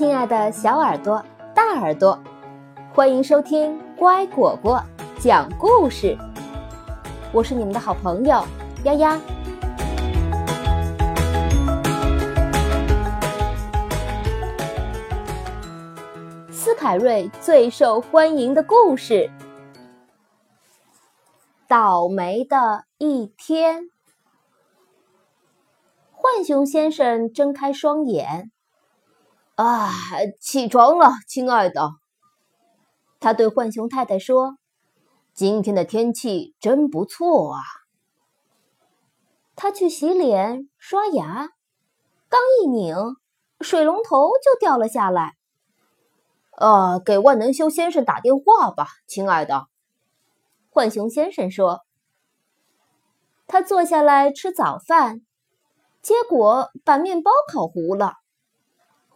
亲爱的小耳朵、大耳朵，欢迎收听乖果果讲故事。我是你们的好朋友丫丫。斯凯瑞最受欢迎的故事：倒霉的一天。浣熊先生睁开双眼。啊，起床了，亲爱的。他对浣熊太太说：“今天的天气真不错啊。”他去洗脸、刷牙，刚一拧，水龙头就掉了下来。呃，给万能修先生打电话吧，亲爱的。浣熊先生说。他坐下来吃早饭，结果把面包烤糊了。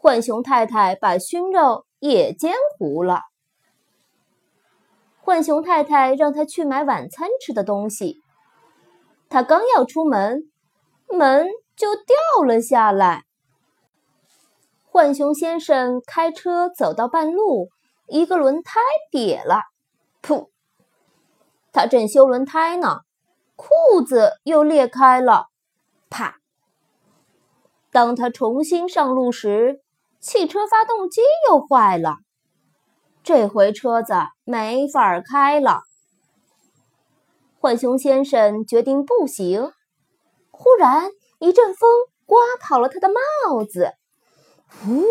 浣熊太太把熏肉也煎糊了。浣熊太太让他去买晚餐吃的东西。他刚要出门，门就掉了下来。浣熊先生开车走到半路，一个轮胎瘪了，噗！他正修轮胎呢，裤子又裂开了，啪！当他重新上路时，汽车发动机又坏了，这回车子没法开了。浣熊先生决定步行。忽然一阵风刮跑了他的帽子，呜！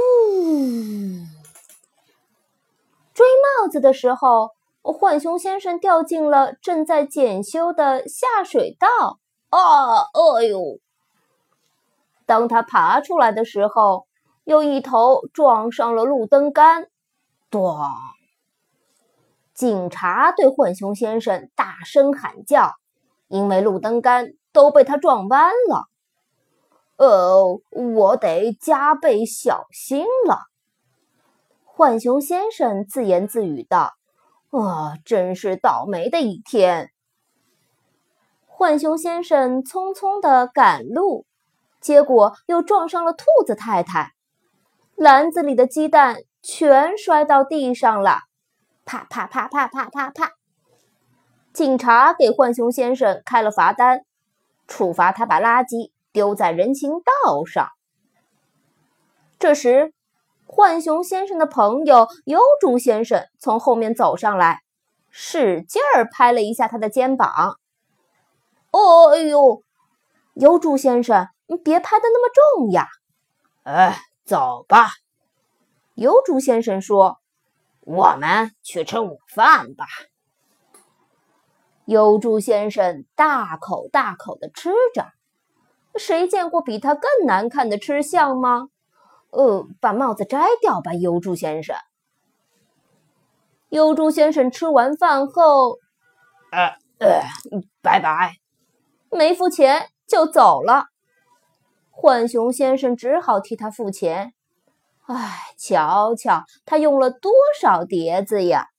追帽子的时候，浣熊先生掉进了正在检修的下水道。啊！哎呦！当他爬出来的时候。又一头撞上了路灯杆，咣！警察对浣熊先生大声喊叫，因为路灯杆都被他撞弯了。呃，我得加倍小心了。浣熊先生自言自语道：“啊，真是倒霉的一天。”浣熊先生匆匆的赶路，结果又撞上了兔子太太。篮子里的鸡蛋全摔到地上了，啪啪啪啪啪啪啪！警察给浣熊先生开了罚单，处罚他把垃圾丢在人行道上。这时，浣熊先生的朋友疣猪先生从后面走上来，使劲儿拍了一下他的肩膀。“哦，哎呦，疣猪先生，你别拍的那么重呀！”哎。走吧，疣猪先生说：“我们去吃午饭吧。”疣猪先生大口大口的吃着，谁见过比他更难看的吃相吗？呃，把帽子摘掉吧，疣猪先生。疣猪先生吃完饭后，呃呃，拜拜，没付钱就走了。浣熊先生只好替他付钱。唉，瞧瞧他用了多少碟子呀！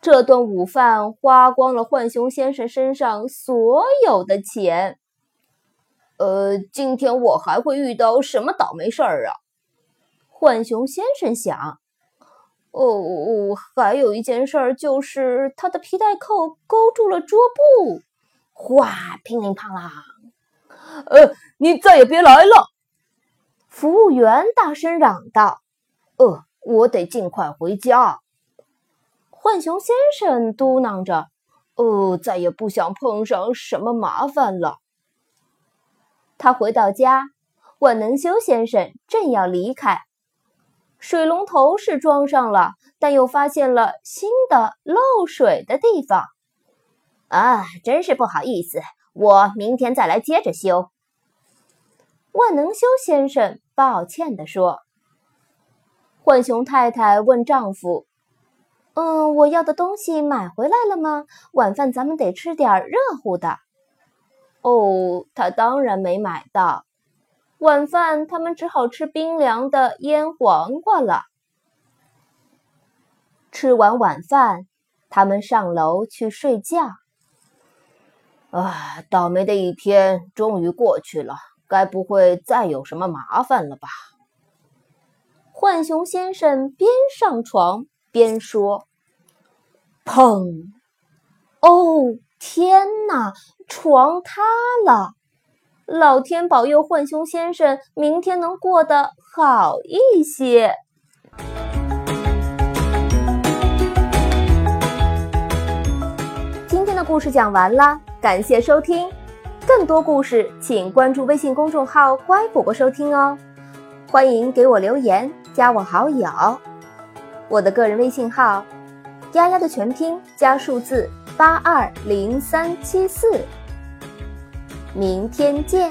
这顿午饭花光了浣熊先生身上所有的钱。呃，今天我还会遇到什么倒霉事儿啊？浣熊先生想。哦，还有一件事儿，就是他的皮带扣勾住了桌布。哗，乒铃乓啷。呃，你再也别来了！服务员大声嚷道：“呃，我得尽快回家。”浣熊先生嘟囔着：“呃，再也不想碰上什么麻烦了。”他回到家，万能修先生正要离开，水龙头是装上了，但又发现了新的漏水的地方。啊，真是不好意思。我明天再来接着修。”万能修先生抱歉地说。浣熊太太问丈夫：“嗯，我要的东西买回来了吗？晚饭咱们得吃点热乎的。”“哦，他当然没买到。晚饭他们只好吃冰凉的腌黄瓜了。”吃完晚饭，他们上楼去睡觉。啊，倒霉的一天终于过去了，该不会再有什么麻烦了吧？浣熊先生边上床边说：“砰！哦，天哪！床塌了！老天保佑浣熊先生明天能过得好一些。”故事讲完了，感谢收听。更多故事，请关注微信公众号“乖果果”收听哦。欢迎给我留言，加我好友。我的个人微信号：丫丫的全拼加数字八二零三七四。明天见。